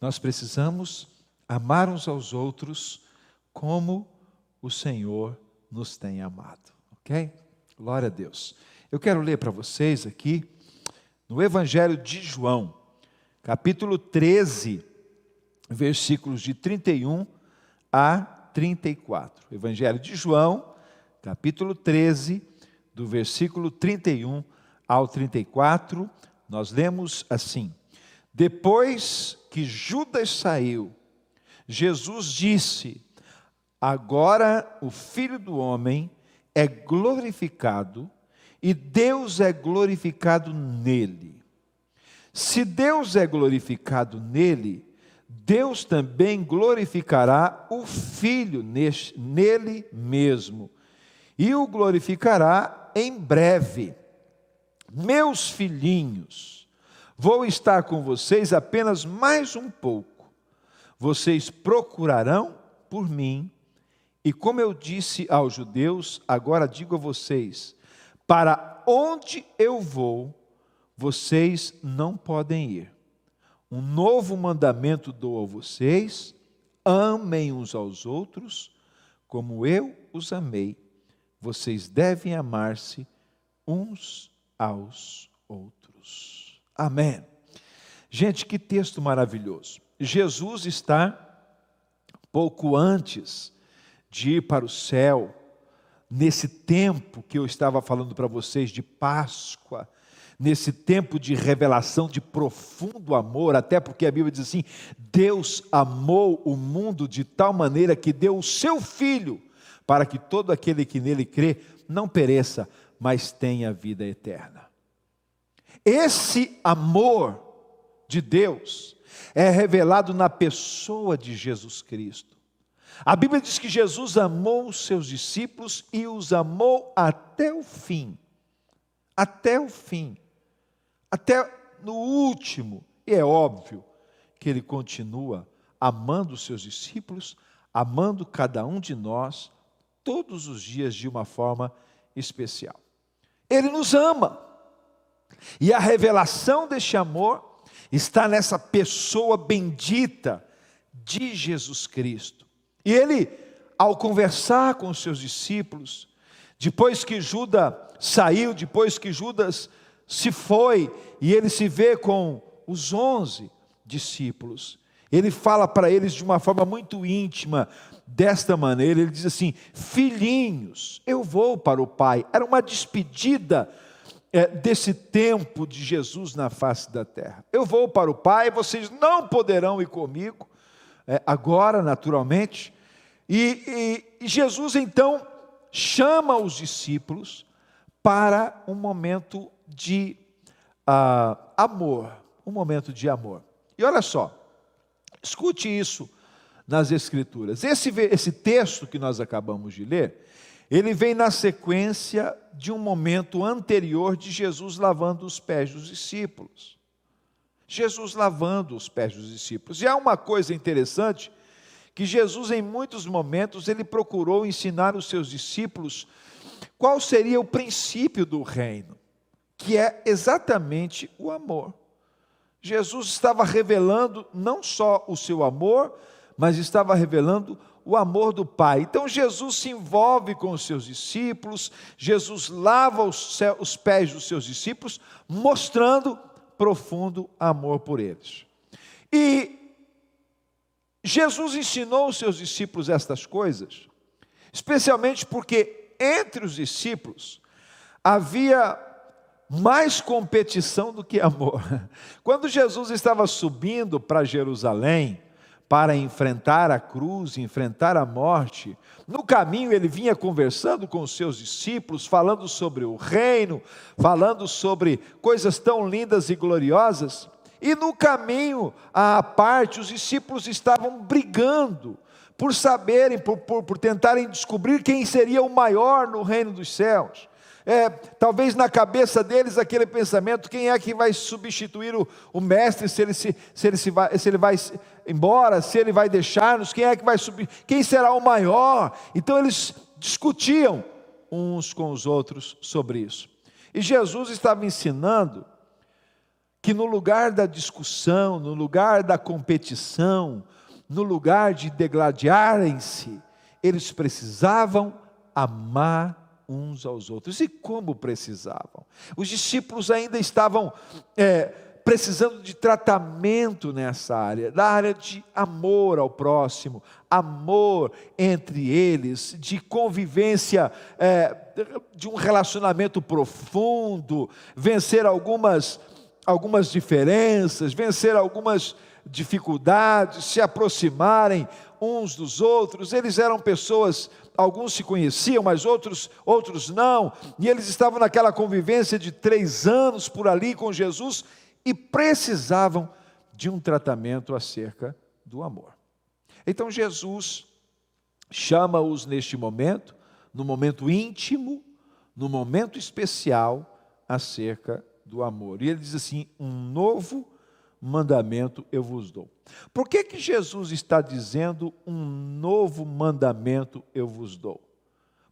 Nós precisamos amar uns aos outros como o Senhor nos tem amado, ok? Glória a Deus. Eu quero ler para vocês aqui no Evangelho de João, capítulo 13, versículos de 31 a 34. Evangelho de João, capítulo 13, do versículo 31 ao 34, nós lemos assim: Depois que Judas saiu, Jesus disse: Agora o Filho do Homem é glorificado e Deus é glorificado nele. Se Deus é glorificado nele, Deus também glorificará o Filho nele mesmo, e o glorificará em breve. Meus filhinhos, vou estar com vocês apenas mais um pouco. Vocês procurarão por mim, e como eu disse aos judeus, agora digo a vocês: para onde eu vou, vocês não podem ir. Um novo mandamento dou a vocês: amem uns aos outros, como eu os amei. Vocês devem amar-se uns aos outros. Amém. Gente, que texto maravilhoso. Jesus está pouco antes de ir para o céu nesse tempo que eu estava falando para vocês de Páscoa, nesse tempo de revelação de profundo amor, até porque a Bíblia diz assim: Deus amou o mundo de tal maneira que deu o seu filho, para que todo aquele que nele crê não pereça, mas tenha vida eterna. Esse amor de Deus é revelado na pessoa de Jesus Cristo. A Bíblia diz que Jesus amou os seus discípulos e os amou até o fim. Até o fim. Até no último. E é óbvio que ele continua amando os seus discípulos, amando cada um de nós, todos os dias de uma forma especial. Ele nos ama. E a revelação deste amor está nessa pessoa bendita de Jesus Cristo. E ele, ao conversar com os seus discípulos, depois que Judas saiu, depois que Judas se foi, e ele se vê com os onze discípulos, ele fala para eles de uma forma muito íntima, desta maneira: ele diz assim, filhinhos, eu vou para o Pai. Era uma despedida é, desse tempo de Jesus na face da terra. Eu vou para o Pai, vocês não poderão ir comigo, é, agora, naturalmente, e, e, e Jesus então chama os discípulos para um momento de uh, amor, um momento de amor. E olha só, escute isso nas Escrituras. Esse, esse texto que nós acabamos de ler, ele vem na sequência de um momento anterior de Jesus lavando os pés dos discípulos. Jesus lavando os pés dos discípulos. E há uma coisa interessante que Jesus em muitos momentos ele procurou ensinar os seus discípulos qual seria o princípio do reino, que é exatamente o amor. Jesus estava revelando não só o seu amor, mas estava revelando o amor do Pai. Então Jesus se envolve com os seus discípulos, Jesus lava os, os pés dos seus discípulos, mostrando profundo amor por eles. E Jesus ensinou os seus discípulos estas coisas, especialmente porque entre os discípulos havia mais competição do que amor. Quando Jesus estava subindo para Jerusalém, para enfrentar a cruz, enfrentar a morte. No caminho ele vinha conversando com os seus discípulos, falando sobre o reino, falando sobre coisas tão lindas e gloriosas. E no caminho, à parte, os discípulos estavam brigando por saberem, por, por, por tentarem descobrir quem seria o maior no reino dos céus. É, talvez na cabeça deles aquele pensamento: quem é que vai substituir o, o mestre se ele, se, se, ele se, vai, se ele vai embora, se ele vai deixar-nos, quem é que vai subir, quem será o maior? Então eles discutiam uns com os outros sobre isso. E Jesus estava ensinando que no lugar da discussão, no lugar da competição, no lugar de degladiarem-se, eles precisavam amar uns aos outros. E como precisavam? Os discípulos ainda estavam é, precisando de tratamento nessa área, da área de amor ao próximo, amor entre eles, de convivência, é, de um relacionamento profundo, vencer algumas, algumas diferenças, vencer algumas dificuldades, se aproximarem uns dos outros. Eles eram pessoas, alguns se conheciam, mas outros, outros não. E eles estavam naquela convivência de três anos por ali com Jesus e precisavam de um tratamento acerca do amor. Então Jesus chama-os neste momento, no momento íntimo, no momento especial, acerca do amor. E ele diz assim: um novo mandamento eu vos dou. Por que, que Jesus está dizendo um novo mandamento eu vos dou?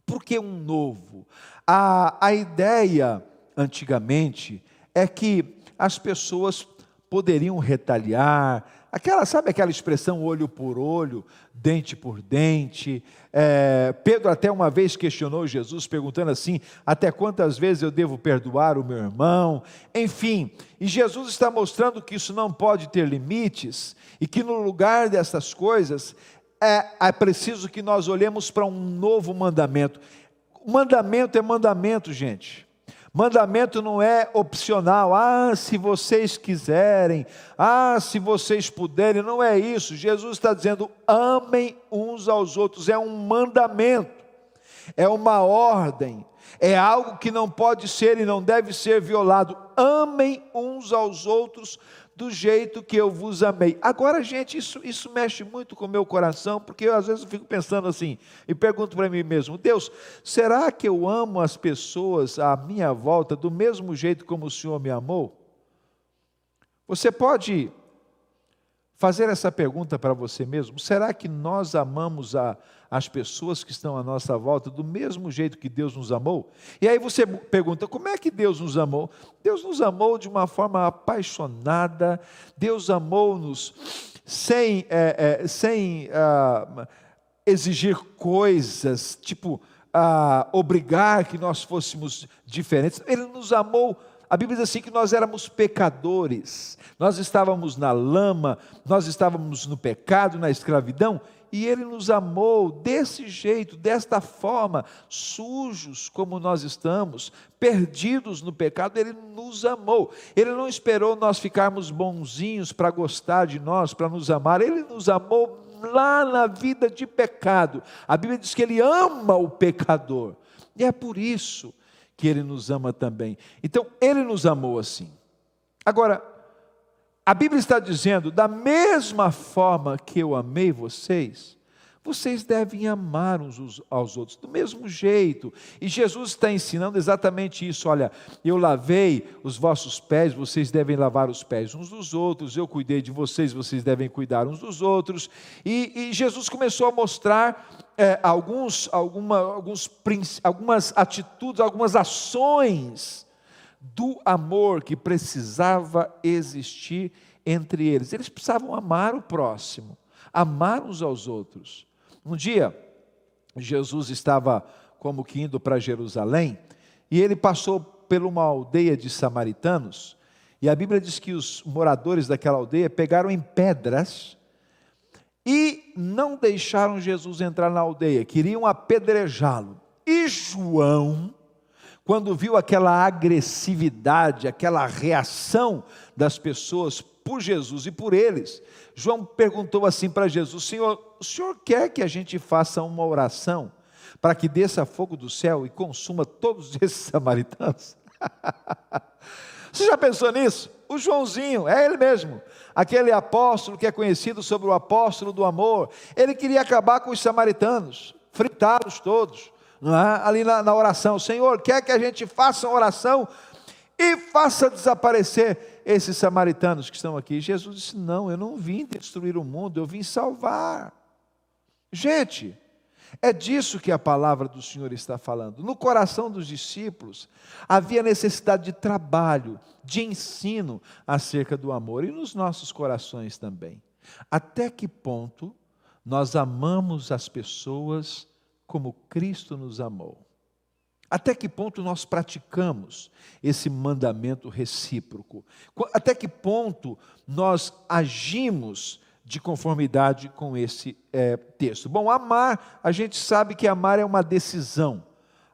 Por que um novo? A, a ideia, antigamente, é que as pessoas poderiam retaliar, aquela, sabe aquela expressão olho por olho, dente por dente? É, Pedro até uma vez questionou Jesus, perguntando assim: até quantas vezes eu devo perdoar o meu irmão? Enfim, e Jesus está mostrando que isso não pode ter limites e que no lugar dessas coisas é, é preciso que nós olhemos para um novo mandamento. Mandamento é mandamento, gente. Mandamento não é opcional. Ah, se vocês quiserem. Ah, se vocês puderem. Não é isso. Jesus está dizendo: amem uns aos outros. É um mandamento. É uma ordem. É algo que não pode ser e não deve ser violado. Amem uns aos outros do jeito que eu vos amei. Agora, gente, isso, isso mexe muito com o meu coração, porque eu, às vezes fico pensando assim, e pergunto para mim mesmo: Deus, será que eu amo as pessoas à minha volta do mesmo jeito como o Senhor me amou? Você pode fazer essa pergunta para você mesmo: será que nós amamos a, as pessoas que estão à nossa volta do mesmo jeito que Deus nos amou? E aí você pergunta: como é que Deus nos amou? Deus nos amou de uma forma apaixonada, Deus amou-nos sem, é, é, sem ah, exigir coisas, tipo, ah, obrigar que nós fôssemos diferentes. Ele nos amou a Bíblia diz assim que nós éramos pecadores, nós estávamos na lama, nós estávamos no pecado, na escravidão, e Ele nos amou desse jeito, desta forma, sujos como nós estamos, perdidos no pecado, Ele nos amou. Ele não esperou nós ficarmos bonzinhos para gostar de nós, para nos amar, Ele nos amou lá na vida de pecado. A Bíblia diz que Ele ama o pecador, e é por isso que Ele nos ama também. Então, Ele nos amou assim. Agora, a Bíblia está dizendo: da mesma forma que eu amei vocês, vocês devem amar uns aos outros, do mesmo jeito. E Jesus está ensinando exatamente isso: olha, eu lavei os vossos pés, vocês devem lavar os pés uns dos outros, eu cuidei de vocês, vocês devem cuidar uns dos outros. E, e Jesus começou a mostrar é, alguns, alguma, alguns, algumas atitudes, algumas ações do amor que precisava existir entre eles. Eles precisavam amar o próximo, amar uns aos outros. Um dia, Jesus estava como que indo para Jerusalém e ele passou por uma aldeia de samaritanos. E a Bíblia diz que os moradores daquela aldeia pegaram em pedras e não deixaram Jesus entrar na aldeia, queriam apedrejá-lo. E João, quando viu aquela agressividade, aquela reação das pessoas por Jesus e por eles, João perguntou assim para Jesus: Senhor, o senhor quer que a gente faça uma oração para que desça fogo do céu e consuma todos esses samaritanos? Você já pensou nisso? O Joãozinho, é ele mesmo, aquele apóstolo que é conhecido sobre o apóstolo do amor, ele queria acabar com os samaritanos, fritá-los todos, é? ali na, na oração. Senhor, quer que a gente faça uma oração e faça desaparecer esses samaritanos que estão aqui? Jesus disse: Não, eu não vim destruir o mundo, eu vim salvar. Gente, É disso que a palavra do Senhor está falando. No coração dos discípulos havia necessidade de trabalho, de ensino acerca do amor e nos nossos corações também. Até que ponto nós amamos as pessoas como Cristo nos amou? Até que ponto nós praticamos esse mandamento recíproco? Até que ponto nós agimos de conformidade com esse é, texto? Bom, amar, a gente sabe que amar é uma decisão.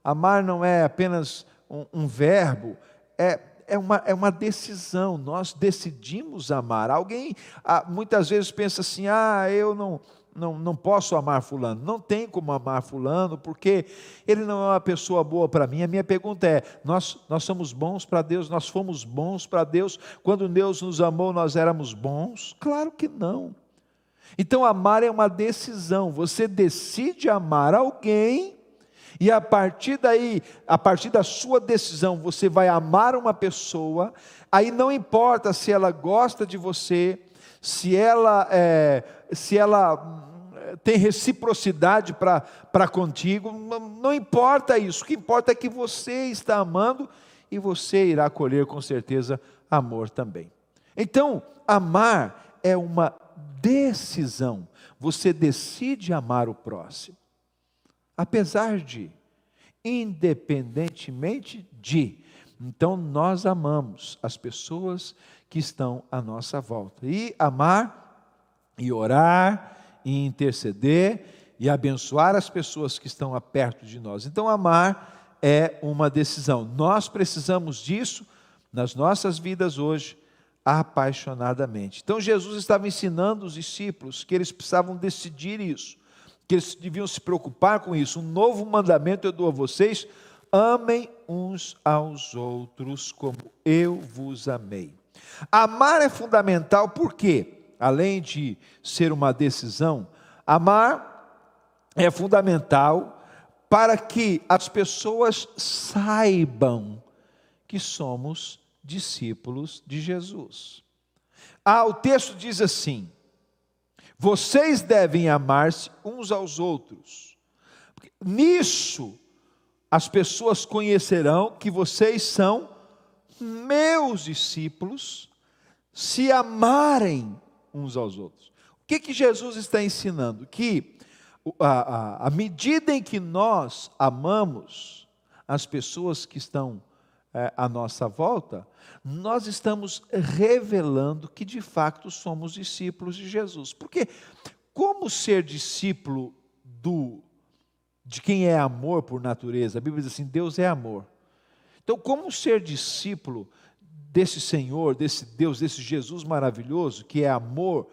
Amar não é apenas um, um verbo, é, é, uma, é uma decisão. Nós decidimos amar. Alguém ah, muitas vezes pensa assim: ah, eu não não, não posso amar Fulano, não tem como amar Fulano, porque ele não é uma pessoa boa para mim. A minha pergunta é: nós, nós somos bons para Deus, nós fomos bons para Deus, quando Deus nos amou, nós éramos bons? Claro que não. Então, amar é uma decisão, você decide amar alguém. E a partir daí, a partir da sua decisão, você vai amar uma pessoa, aí não importa se ela gosta de você, se ela, é, se ela hum, tem reciprocidade para contigo, não importa isso, o que importa é que você está amando e você irá colher com certeza amor também. Então, amar é uma decisão, você decide amar o próximo, apesar de, independentemente de, então nós amamos as pessoas que estão à nossa volta. E amar, e orar, e interceder, e abençoar as pessoas que estão perto de nós. Então, amar é uma decisão. Nós precisamos disso nas nossas vidas hoje, apaixonadamente. Então, Jesus estava ensinando os discípulos que eles precisavam decidir isso, que eles deviam se preocupar com isso. Um novo mandamento eu dou a vocês: amem uns aos outros como eu vos amei. Amar é fundamental porque, além de ser uma decisão, amar é fundamental para que as pessoas saibam que somos discípulos de Jesus. Ah, o texto diz assim: vocês devem amar-se uns aos outros. Nisso as pessoas conhecerão que vocês são meus discípulos se amarem uns aos outros. O que, que Jesus está ensinando? Que a medida em que nós amamos as pessoas que estão é, à nossa volta, nós estamos revelando que de fato somos discípulos de Jesus. Porque como ser discípulo do de quem é amor por natureza? A Bíblia diz assim: Deus é amor. Então, como ser discípulo desse Senhor, desse Deus, desse Jesus maravilhoso, que é amor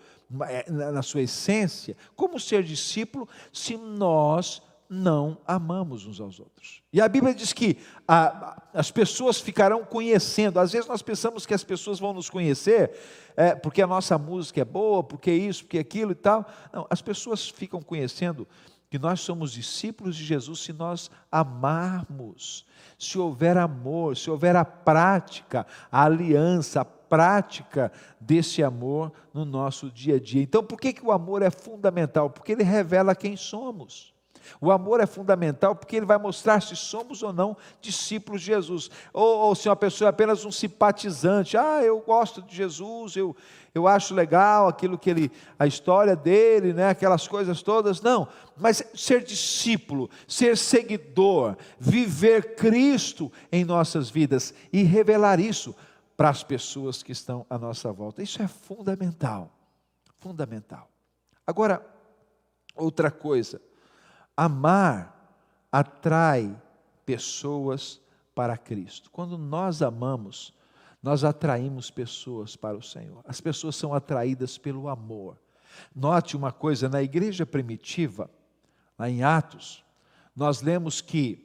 é, na sua essência, como ser discípulo se nós não amamos uns aos outros? E a Bíblia diz que a, as pessoas ficarão conhecendo, às vezes nós pensamos que as pessoas vão nos conhecer é, porque a nossa música é boa, porque isso, porque aquilo e tal. Não, as pessoas ficam conhecendo que nós somos discípulos de Jesus se nós amarmos, se houver amor, se houver a prática, a aliança, a prática desse amor no nosso dia a dia. Então, por que, que o amor é fundamental? Porque ele revela quem somos. O amor é fundamental porque ele vai mostrar se somos ou não discípulos de Jesus. Ou, ou, se uma pessoa é apenas um simpatizante, ah, eu gosto de Jesus, eu, eu acho legal aquilo que ele, a história dele, né, aquelas coisas todas. Não, mas ser discípulo, ser seguidor, viver Cristo em nossas vidas e revelar isso para as pessoas que estão à nossa volta. Isso é fundamental. Fundamental. Agora, outra coisa, Amar atrai pessoas para Cristo. Quando nós amamos, nós atraímos pessoas para o Senhor. As pessoas são atraídas pelo amor. Note uma coisa, na igreja primitiva, lá em Atos, nós lemos que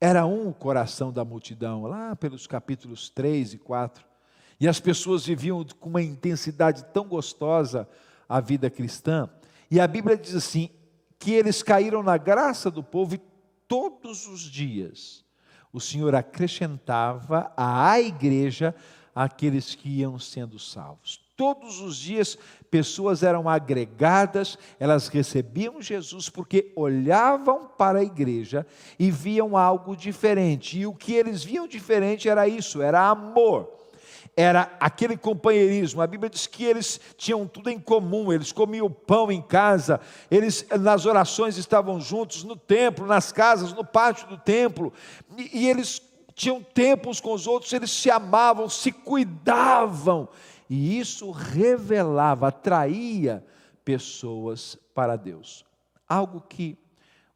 era um o coração da multidão, lá pelos capítulos 3 e 4, e as pessoas viviam com uma intensidade tão gostosa a vida cristã, e a Bíblia diz assim: que eles caíram na graça do povo e todos os dias o Senhor acrescentava à igreja aqueles que iam sendo salvos. Todos os dias, pessoas eram agregadas, elas recebiam Jesus porque olhavam para a igreja e viam algo diferente. E o que eles viam diferente era isso: era amor era aquele companheirismo. A Bíblia diz que eles tinham tudo em comum, eles comiam pão em casa, eles nas orações estavam juntos, no templo, nas casas, no pátio do templo, e, e eles tinham tempo uns com os outros, eles se amavam, se cuidavam, e isso revelava, atraía pessoas para Deus. Algo que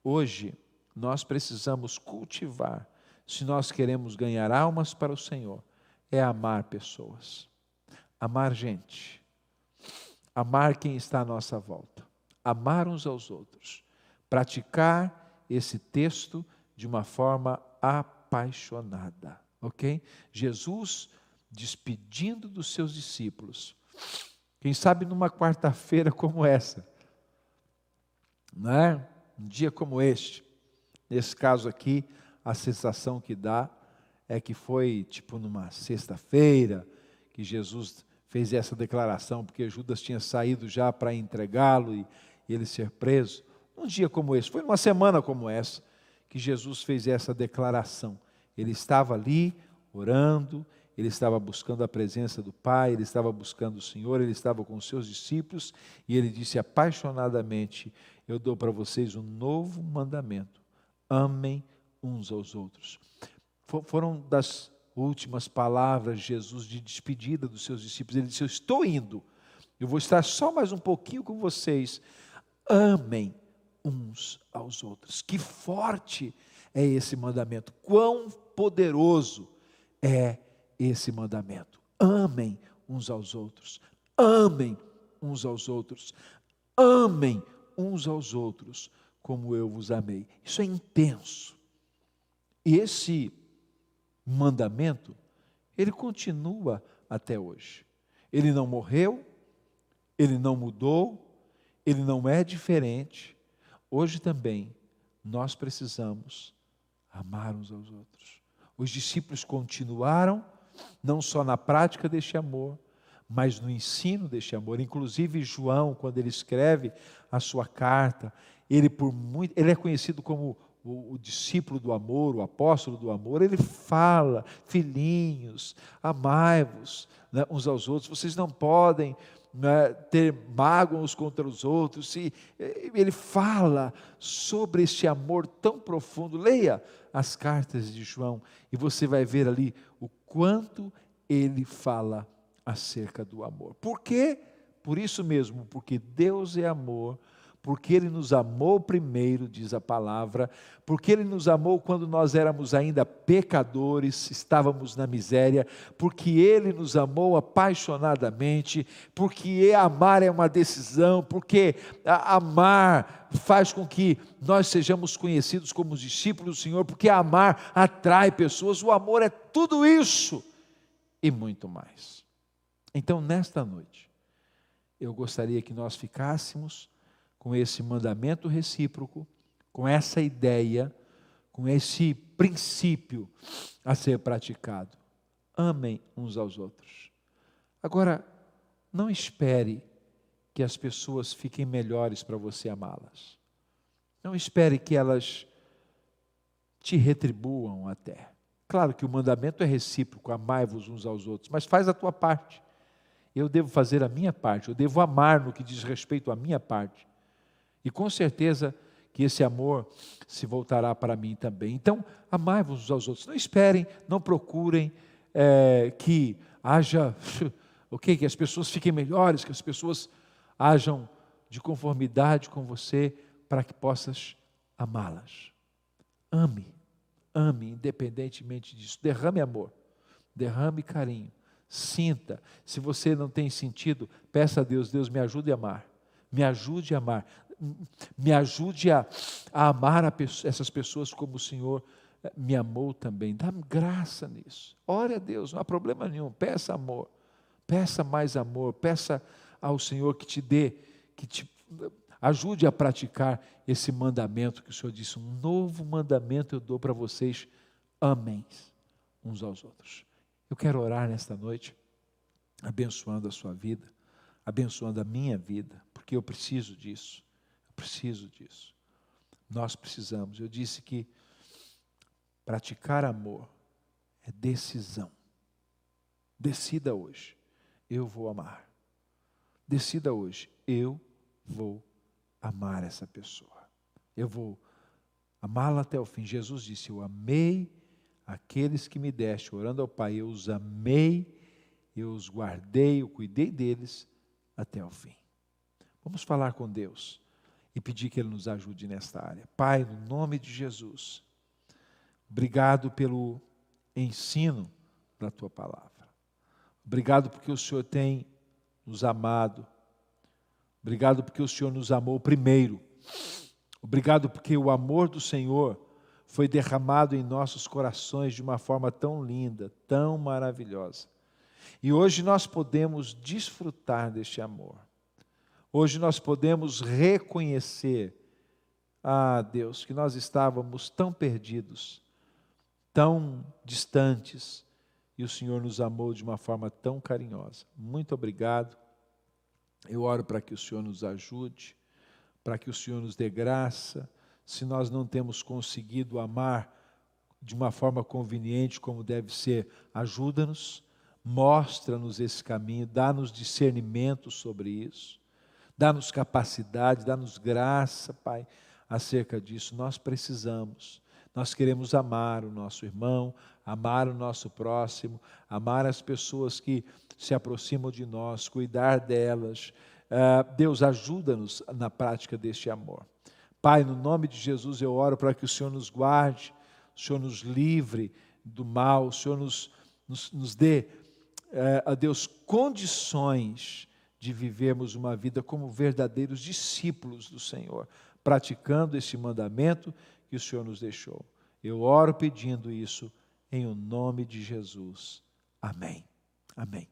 hoje nós precisamos cultivar, se nós queremos ganhar almas para o Senhor é amar pessoas, amar gente, amar quem está à nossa volta, amar uns aos outros, praticar esse texto de uma forma apaixonada, ok? Jesus despedindo dos seus discípulos, quem sabe numa quarta-feira como essa, não é? Um dia como este, nesse caso aqui, a sensação que dá é que foi tipo numa sexta-feira que Jesus fez essa declaração, porque Judas tinha saído já para entregá-lo e, ele ser preso. Um dia como esse, foi numa semana como essa, que Jesus fez essa declaração. Ele estava ali orando, ele estava buscando a presença do Pai, ele estava buscando o Senhor, ele estava com os seus discípulos e ele disse apaixonadamente: Eu dou para vocês um novo mandamento: amem uns aos outros foram das últimas palavras de Jesus de despedida dos seus discípulos. Ele disse: Eu estou indo, eu vou estar só mais um pouquinho com vocês. Amem uns aos outros. Que forte é esse mandamento, quão poderoso é esse mandamento. Amem uns aos outros, amem uns aos outros, amem uns aos outros como eu vos amei. Isso é intenso. E esse mandamento, ele continua até hoje. Ele não morreu, ele não mudou, ele não é diferente. Hoje também nós precisamos amar uns aos outros. Os discípulos continuaram, não só na prática deste amor, mas no ensino deste amor. Inclusive João, quando ele escreve a sua carta, ele por muito, ele é conhecido como o, o, discípulo do amor, o apóstolo do amor, ele fala, filhinhos, amai-vos né, uns aos outros, vocês não podem né, ter mágoas contra os outros, e, ele fala sobre este amor tão profundo, leia as cartas de João, e você vai ver ali o quanto ele fala acerca do amor. Por quê? Por isso mesmo, porque Deus é amor, porque Ele nos amou primeiro, diz a palavra, porque Ele nos amou quando nós éramos ainda pecadores, estávamos na miséria, porque Ele nos amou apaixonadamente, porque amar é uma decisão, porque amar faz com que nós sejamos conhecidos como os discípulos do Senhor, porque amar atrai pessoas, o amor é tudo isso e muito mais. Então, nesta noite, eu gostaria que nós ficássemos com esse mandamento recíproco, com essa ideia, com esse princípio a ser praticado. Amem uns aos outros. Agora, não espere que as pessoas fiquem melhores para você amá-las. Não espere que elas te retribuam até. Claro que o mandamento é recíproco, amai-vos uns aos outros, mas faz a tua parte. Eu devo fazer a minha parte, eu devo amar no que diz respeito à minha parte. E com certeza que esse amor se voltará para mim também. Então, amai-vos uns aos outros. Não esperem, não procurem é, que haja, ok, que as pessoas fiquem melhores, que as pessoas hajam de conformidade com você, para que possas amá-las. Ame, ame, independentemente disso. Derrame amor, derrame carinho, sinta. Se você não tem sentido, peça a Deus, Deus me ajude a amar. Me ajude a amar me ajude a, a amar a essas pessoas como o Senhor eh, me amou também. Dá graça nisso. Ore a Deus, não há problema nenhum. Peça amor. Peça mais amor. Peça ao Senhor que te dê, que te ajude a praticar esse mandamento que o Senhor disse. Um novo mandamento eu dou para vocês. Amém uns aos outros. Eu quero orar nesta noite. abençoando a sua vida, abençoando a minha vida, porque eu preciso disso. Preciso disso. Nós precisamos. Eu disse que praticar amor é decisão. Decida hoje, eu vou amar. Decida hoje, eu vou amar essa pessoa. Eu vou amá-la até o fim. Jesus disse: Eu amei aqueles que me deste, orando ao Pai, eu os amei, eu os guardei, eu cuidei deles até o fim. Vamos falar com Deus e pedir que Ele nos ajude nesta área. Pai, no nome de Jesus, obrigado pelo ensino da Tua palavra. Obrigado porque o Senhor tem nos amado. Obrigado porque o Senhor nos amou primeiro. Obrigado porque o amor do Senhor foi derramado em nossos corações de uma forma tão linda, tão maravilhosa. E hoje nós podemos desfrutar deste amor. Hoje nós podemos reconhecer, ah, Deus, que nós estávamos tão perdidos, tão distantes, e o Senhor nos amou de uma forma tão carinhosa. Muito obrigado. Eu oro para que o Senhor nos ajude, para que o Senhor nos dê graça. Se nós não temos conseguido amar de uma forma conveniente como deve ser, ajuda-nos, mostra-nos esse caminho, dá-nos discernimento sobre isso. Dá-nos capacidade, dá-nos graça, Pai, acerca disso. Nós precisamos. Nós queremos amar o nosso irmão, amar o nosso próximo, amar as pessoas que se aproximam de nós, cuidar delas. Uh, Deus, ajuda-nos na prática deste amor. Pai, no nome de Jesus eu oro para que o Senhor nos guarde, o Senhor nos livre do mal, o Senhor nos, nos, nos dê, uh, a Deus, condições de vivermos uma vida como verdadeiros discípulos do Senhor, praticando esse mandamento que o Senhor nos deixou. Eu oro pedindo isso em o nome de Jesus. Amém. Amém.